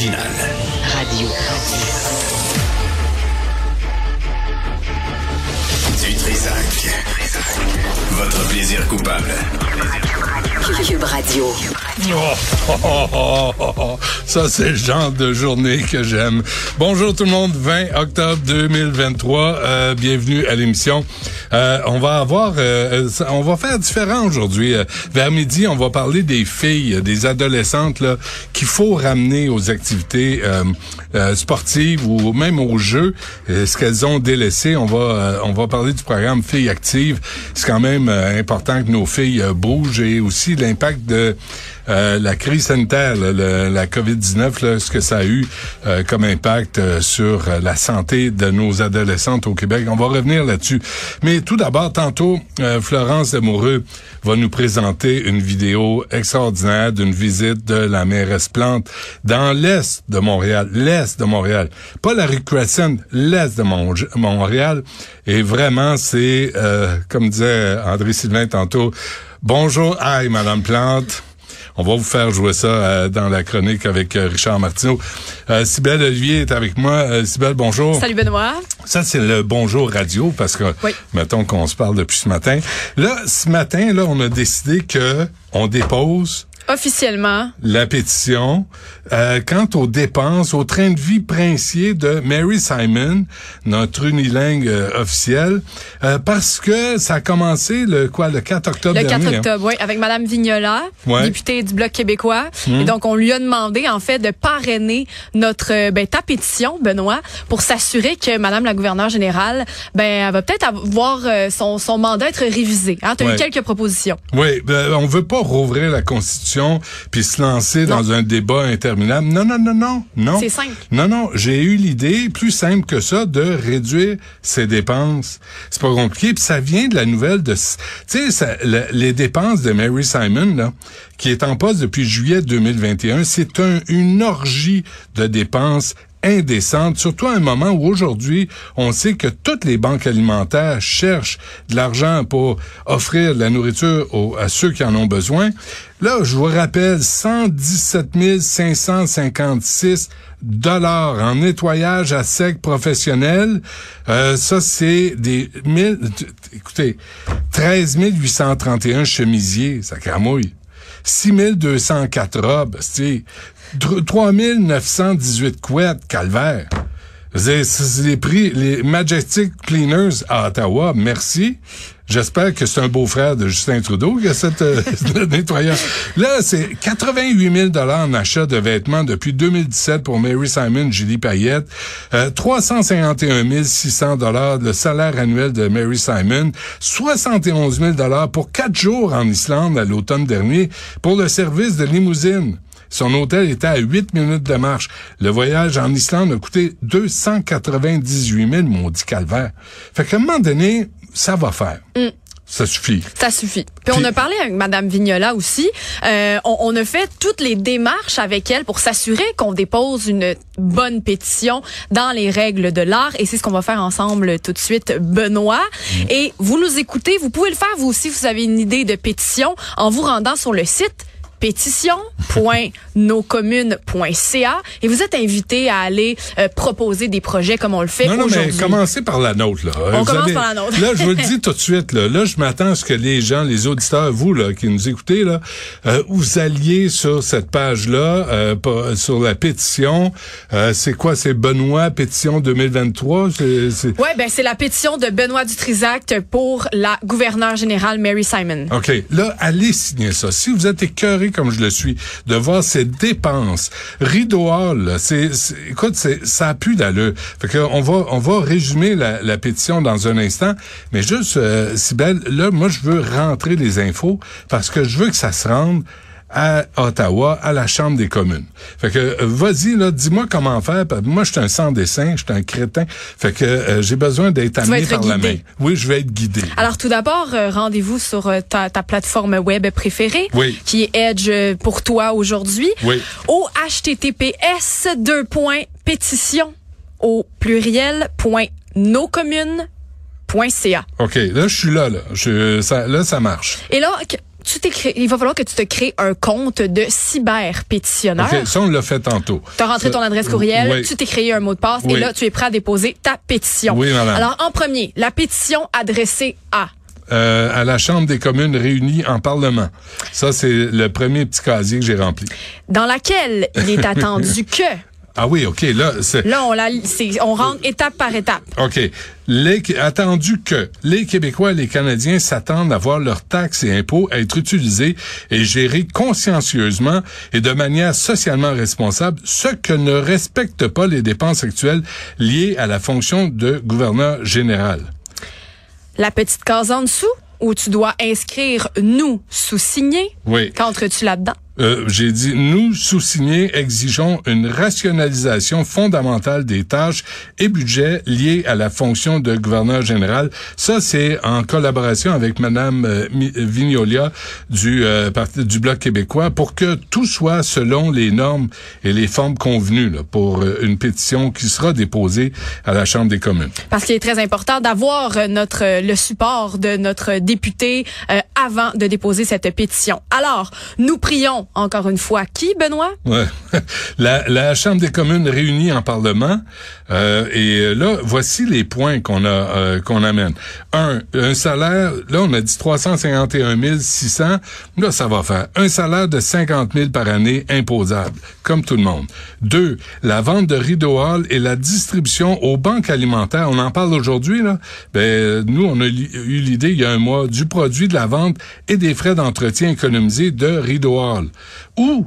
L'original. Radio. Du Trisac. Votre plaisir coupable. Cube Radio. Oh, oh, oh, oh, oh. Ça, c'est le genre de journée que j'aime. Bonjour tout le monde, 20 octobre 2023. Euh, bienvenue à l'émission. Euh, on va avoir, euh, euh, on va faire différent aujourd'hui. Euh, vers midi, on va parler des filles, des adolescentes là qu'il faut ramener aux activités euh, sportives ou même aux jeux, ce qu'elles ont délaissé. On va, euh, on va parler du programme Filles actives. C'est quand même euh, important que nos filles euh, bougent et aussi l'impact de euh, la crise sanitaire, là, le- la COVID-19, là, ce que ça a eu euh, comme impact euh, sur euh, la santé de nos adolescentes au Québec. On va revenir là-dessus. Mais tout d'abord, tantôt, Florence Demoureux va nous présenter une vidéo extraordinaire d'une visite de la mairesse Plante dans l'est de Montréal. L'est de Montréal. Pas la rue Crescent, l'est de Mon- Montréal. Et vraiment, c'est, euh, comme disait André Sylvain tantôt, bonjour, hi, Madame Plante. On va vous faire jouer ça euh, dans la chronique avec euh, Richard Martineau. Euh, Sybelle Olivier est avec moi. Euh, Sybelle, bonjour. Salut Benoît. Ça, c'est le bonjour radio parce que, Oui. mettons qu'on se parle depuis ce matin. Là, ce matin, là, on a décidé que on dépose Officiellement, la pétition euh, quant aux dépenses, au train de vie princier de Mary Simon, notre unilingue euh, officielle, euh, parce que ça a commencé le quoi le 4 octobre le 4 dernier. hein? octobre, oui, avec Madame Vignola, Ouais. députée du Bloc québécois. Hum. Et donc, on lui a demandé, en fait, de parrainer notre, euh, ben, ta pétition, Benoît, pour s'assurer que Madame la gouverneure générale, ben, elle va peut-être avoir euh, son, son mandat être révisé. Hein? Tu as Ouais. eu quelques propositions. Oui, ben, on veut pas rouvrir la Constitution puis se lancer Non. dans un débat interminable. Non, non, non, non, non. C'est simple. Non, non, j'ai eu l'idée, plus simple que ça, de réduire ses dépenses. C'est pas compliqué, puis ça vient de la nouvelle de... Tu sais, les dépenses de Mary Simon, là, qui est en poste depuis juillet 2021, c'est un, une orgie de dépenses indécente, surtout à un moment où aujourd'hui, on sait que toutes les banques alimentaires cherchent de l'argent pour offrir de la nourriture aux- à ceux qui en ont besoin. Là, je vous rappelle, 117 556 dollars en nettoyage à sec professionnel. Euh, ça, c'est des mille, écoutez, 13 831 chemisiers, ça cramouille. 6204 robes, c'est 3918 couettes, calvaire. C'est les prix, les Majestic Cleaners à Ottawa, merci. J'espère que c'est un beau-frère de Justin Trudeau qui a cette euh, nettoyeur. Là, c'est 88 000 dollars en achat de vêtements depuis 2017 pour Mary Simon, Julie Payette. Euh, 351 600 dollars le salaire annuel de Mary Simon. 71 000 dollars pour quatre jours en Islande à l'automne dernier pour le service de limousine. Son hôtel était à 8 minutes de marche. Le voyage en Islande a coûté 298 000, mon dit calvaire. Fait qu'à un moment donné, ça va faire. Ça suffit. Ça suffit. Puis, on a parlé avec Madame Vignola aussi. Euh, on, on a fait toutes les démarches avec elle pour s'assurer qu'on dépose une bonne pétition dans les règles de l'art. Et c'est ce qu'on va faire ensemble tout de suite, Benoît. Et vous nous écoutez, vous pouvez le faire vous aussi. Vous avez une idée de pétition en vous rendant sur le site pétition.noscommunes.ca et vous êtes invité à aller euh, proposer des projets comme on le fait Non, non, mais aujourd'hui. commencez par la nôtre, là. On Vous commence par la nôtre. là, je vous le dis tout de suite, là. Là, je m'attends à ce que les gens, les auditeurs, vous, là, qui nous écoutez, là, euh, vous alliez sur cette page-là, euh, sur la pétition. C'est quoi? C'est Benoît, pétition 2023? C'est, c'est... Ouais, ben c'est la pétition de Benoît Dutrisac pour la gouverneure générale Mary Simon. OK. Là, allez signer ça. Si vous êtes écœuré comme je le suis de voir ces dépenses. Rideau Hall, c'est, écoute, c'est, ça a plus d'allure. Fait que on va, on va résumer la, la pétition dans un instant, mais juste, euh, Sybelle, là, moi, je veux rentrer les infos parce que je veux que ça se rende à Ottawa, à la Chambre des communes. Fait que, euh, vas-y, là, dis-moi comment faire. Moi, je suis un sans-dessin, je suis un crétin. Fait que euh, j'ai besoin d'être amené par la main. Oui, je vais être guidé. Alors tout d'abord, euh, rendez-vous sur euh, ta, ta plateforme web préférée, Oui. qui est Edge pour toi aujourd'hui, Oui. au https deux points pétition au pluriel point. OK, là, je suis là, là. Je, ça, là, ça marche. Et là, tu il va falloir que tu te crées un compte de cyber-pétitionnaire. OK, ça, on l'a fait tantôt. Tu as rentré ton adresse courriel, Oui. tu t'es créé un mot de passe et là, tu es prêt à déposer ta pétition. Oui, madame. Alors, en premier, la pétition adressée à? Euh, à la Chambre des communes réunie en Parlement. Ça, c'est le premier petit casier que j'ai rempli. dans laquelle il est attendu que Ah oui, OK, là, c'est... Là, on, la, on rentre étape par étape. OK. Les, attendu que les Québécois et les Canadiens s'attendent à voir leurs taxes et impôts être utilisés et gérés consciencieusement et de manière socialement responsable, ce que ne respectent pas les dépenses actuelles liées à la fonction de gouverneur général. La petite case en dessous, où tu dois inscrire nous sous-signer. Oui. Qu'entres-tu là-dedans? Euh, j'ai dit, nous, sous-signés, exigeons une rationalisation fondamentale des tâches et budgets liés à la fonction de gouverneur général. Ça, c'est en collaboration avec Madame euh, Mi- Vignolia du euh, du Bloc québécois pour que tout soit selon les normes et les formes convenues là, pour euh, une pétition qui sera déposée à la Chambre des communes. Parce qu'il est très important d'avoir euh, notre euh, le support de notre député euh, avant de déposer cette pétition. Alors, nous prions encore une fois qui, Benoît? Ouais. La, la Chambre des communes réunie en Parlement. Euh, et là, voici les points qu'on a euh, qu'on amène. Un, un salaire, là, on a dit 351 600. Là, ça va faire. Un salaire de 50 000 par année imposable, comme tout le monde. Deux, la vente de rideau hall et la distribution aux banques alimentaires. On en parle aujourd'hui, là. Ben, nous, on a eu l'idée il y a un mois du produit de la vente et des frais d'entretien économisés de rideau hall. Ou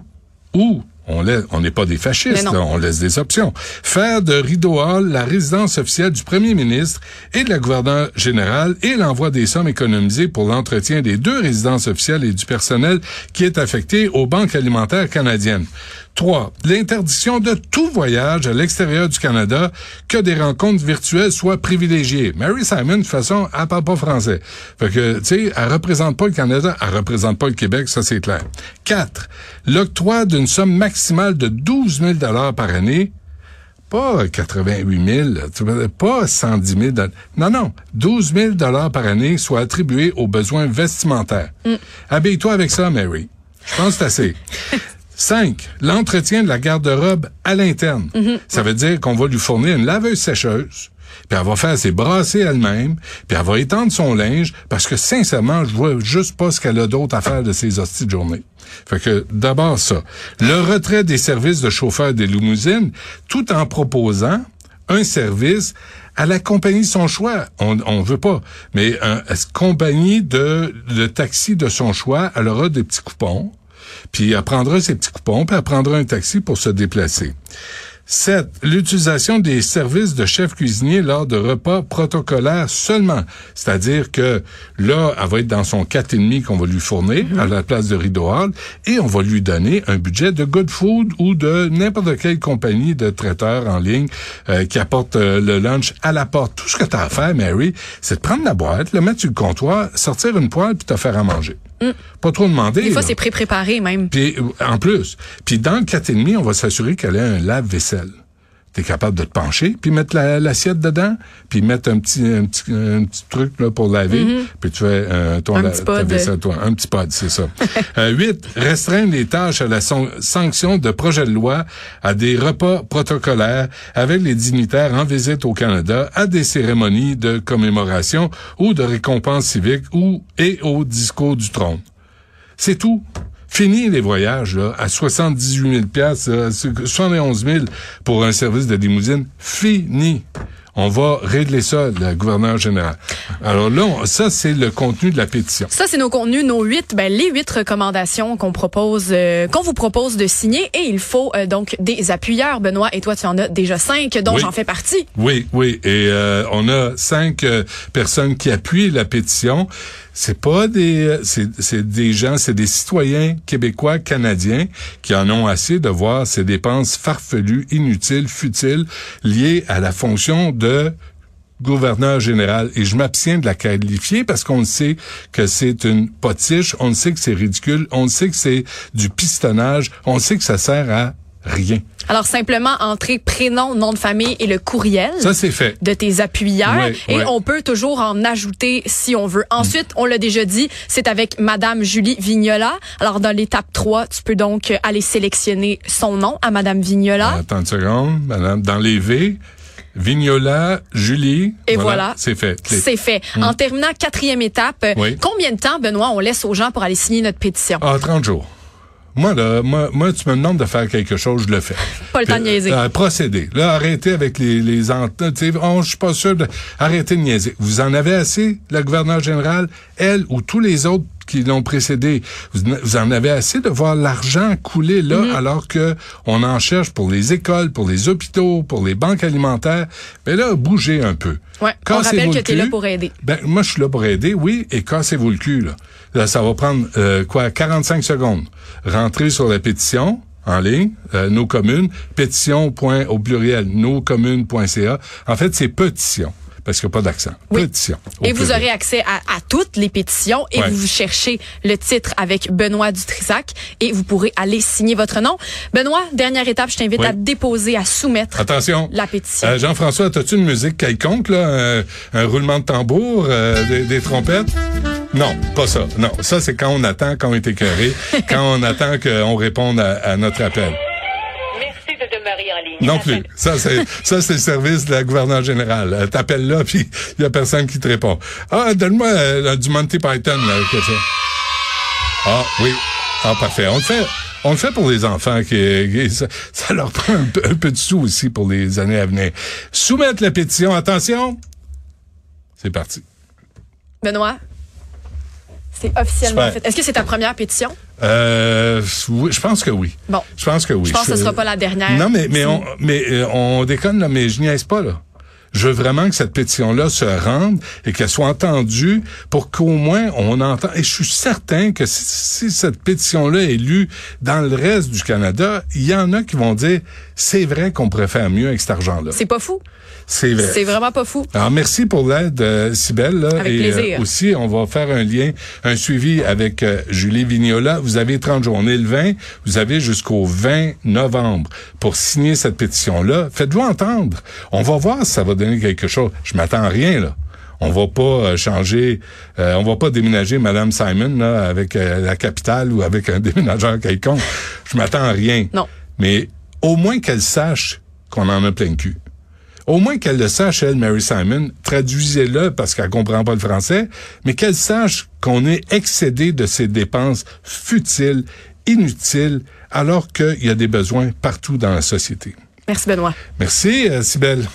ou on laisse, on n'est pas des fascistes, là, on laisse des options. Faire de Rideau Hall la résidence officielle du premier ministre et de la gouverneure générale et l'envoi des sommes économisées pour l'entretien des deux résidences officielles et du personnel qui est affecté aux banques alimentaires canadiennes. Trois, l'interdiction de tout voyage à l'extérieur du Canada, que des rencontres virtuelles soient privilégiées. Mary Simon, de toute façon, elle parle pas français. Fait que, tu sais, elle représente pas le Canada, elle représente pas le Québec, ça c'est clair. Quatre, l'octroi d'une somme maximale de 12 000 par année pas 88 000, tu vois, pas 110 000. dollars. Non, non, 12 000 dollars par année soit attribués aux besoins vestimentaires. Habille-toi avec ça, Mary. Je pense que c'est assez. Cinq, l'entretien de la garde-robe à l'interne. Ça veut dire qu'on va lui fournir une laveuse sécheuse, puis elle va faire ses brassées elle-même, puis elle va étendre son linge, parce que sincèrement, je vois juste pas ce qu'elle a d'autre à faire de ses hosties de journée. Fait que d'abord ça. Le retrait des services de chauffeur des limousines, tout en proposant un service à la compagnie de son choix. On on veut pas, mais un, une compagnie de, de taxi de son choix, elle aura des petits coupons, puis elle prendra ses petits coupons, puis elle prendra un taxi pour se déplacer. 7. L'utilisation des services de chef cuisinier lors de repas protocolaires seulement. C'est-à-dire que là, elle va être dans son 4,5 qu'on va lui fournir à la place de Rideau Hall et on va lui donner un budget de Good Food ou de n'importe quelle compagnie de traiteurs en ligne euh, qui apporte euh, le lunch à la porte. Tout ce que tu as à faire, Mary, c'est de prendre la boîte, le mettre sur le comptoir, sortir une poêle puis te faire à manger. Pas trop demander. Des fois, c'est pré-préparé même. Puis euh, en plus, puis dans le 4,5, on va s'assurer qu'elle a un lave-vaisselle. T'es capable de te pencher, puis mettre la- l'assiette dedans, puis mettre un petit un petit, un petit truc là, pour laver, puis tu fais euh, ton Mm-hmm. Un la- petit pod. vaisselle, toi, un petit pod, c'est ça. euh, huit, restreindre les tâches à la son- sanction de projet de loi à des repas protocolaires avec les dignitaires en visite au Canada, à des cérémonies de commémoration ou de récompense civique ou et au discours du trône. C'est tout. Fini les voyages là, à 78 000 piastres, euh, 71 000 pour un service de limousine. Fini. on va régler ça, le gouverneur général. Alors là, on- ça, c'est le contenu de la pétition. Ça, c'est nos contenus, nos huit, ben, les huit recommandations qu'on propose, euh, qu'on vous propose de signer. Et il faut euh, donc des appuyeurs. Benoît, et toi, tu en as déjà cinq, dont Oui. j'en fais partie. Oui, oui. Et euh, on a cinq euh, personnes qui appuient la pétition. C'est pas des, euh, c'est, des gens, c'est des citoyens québécois, canadiens qui en ont assez de voir ces dépenses farfelues, inutiles, futiles, liées à la fonction de gouverneur général. Et je m'abstiens de la qualifier parce qu'on sait que c'est une potiche, on sait que c'est ridicule, on sait que c'est du pistonnage, on sait que ça sert à rien. Alors, simplement, entrer prénom, nom de famille et le courriel. Ça c'est fait. de tes appuyeurs Ouais, et ouais. on peut toujours en ajouter si on veut. Ensuite, on l'a déjà dit, c'est avec Madame Julie Vignola. Alors dans l'étape 3, tu peux donc aller sélectionner son nom à Madame Vignola. Attends une seconde, madame. Dans les V, Vignola, Julie. Et voilà. C'est fait. C'est fait. En terminant quatrième étape, Oui. combien de temps, Benoît, on laisse aux gens pour aller signer notre pétition? Ah, 30 jours. Moi, là, moi, moi, tu me demandes de faire quelque chose, je le fais. Pas le temps de niaiser. euh, procéder. Là, arrêtez avec les, les oh, je suis pas sûr de... Arrêtez de niaiser. Vous en avez assez, le gouverneur général, elle ou tous les autres qui l'ont précédé. Vous, vous en avez assez de voir l'argent couler là, Mm-hmm. alors que on en cherche pour les écoles, pour les hôpitaux, pour les banques alimentaires. Mais là, bougez un peu. Ouais, on rappelle que le t'es là pour aider. Ben, moi, je suis là pour aider, oui, et cassez-vous le cul, là. Là, ça va prendre, euh, quoi, 45 secondes. Rentrez sur la pétition, en ligne, euh, nos communes, pétition. point au pluriel, noscommunes.ca. En fait, c'est pétition, parce qu'il n'y a pas d'accent. Oui. Pétition. Et vous aurez accès à, à toutes les pétitions et Ouais. vous cherchez le titre avec Benoît Dutrisac et vous pourrez aller signer votre nom. Benoît, dernière étape, je t'invite Oui. à déposer, à soumettre Attention. la pétition. Euh, Jean-François, as-tu une musique quelconque, là? Un, un roulement de tambour, euh, des, des trompettes? Non, pas ça. Non, ça, c'est quand on attend, quand on est écœuré, quand on attend qu'on réponde à, à notre appel. En ligne. Non plus. Ça, c'est ça, c'est le service de la gouverneure générale. Euh, T'appelles là, puis il y a personne qui te répond. Ah, donne-moi euh, du Monty Python, là, quelque chose. Ah, oui. Ah, parfait. On le fait. On le fait pour les enfants qui, qui- ça, ça leur prend un peu, un peu de sous aussi pour les années à venir. Soumettre la pétition. Attention. C'est parti. Benoît, c'est officiellement Super. fait. Est-ce que c'est ta première pétition? Euh, oui, je pense que oui. Bon. Je pense que oui. Je pense que ce sera pas la dernière. Non, mais, mais, on, mais euh, on déconne, là, mais je niaise pas, là. Je veux vraiment que cette pétition-là se rende et qu'elle soit entendue pour qu'au moins on entend. Et je suis certain que si, si cette pétition-là est lue dans le reste du Canada, il y en a qui vont dire c'est vrai qu'on pourrait faire mieux avec cet argent-là. C'est pas fou. C'est vrai. C'est vraiment pas fou. Alors merci pour l'aide, euh, Sybelle. là. Avec et plaisir. aussi, on va faire un lien, un suivi avec euh, Julie Vignola. Vous avez 30 jours. On est le 20. Vous avez jusqu'au 20 novembre pour signer cette pétition-là. Faites-vous entendre. On va voir si ça va donner quelque chose. Je m'attends à rien, là. On va pas euh, changer, euh, on va pas déménager Madame Simon là, avec euh, la capitale ou avec un déménageur quelconque. Je m'attends à rien. Non. Mais au moins qu'elle sache qu'on en a plein le cul. Au moins qu'elle le sache, elle, Mary Simon, traduisez-le parce qu'elle comprend pas le français, mais qu'elle sache qu'on est excédé de ces dépenses futiles, inutiles, alors qu'il y a des besoins partout dans la société. Merci, Benoît. Merci, euh, Sybelle.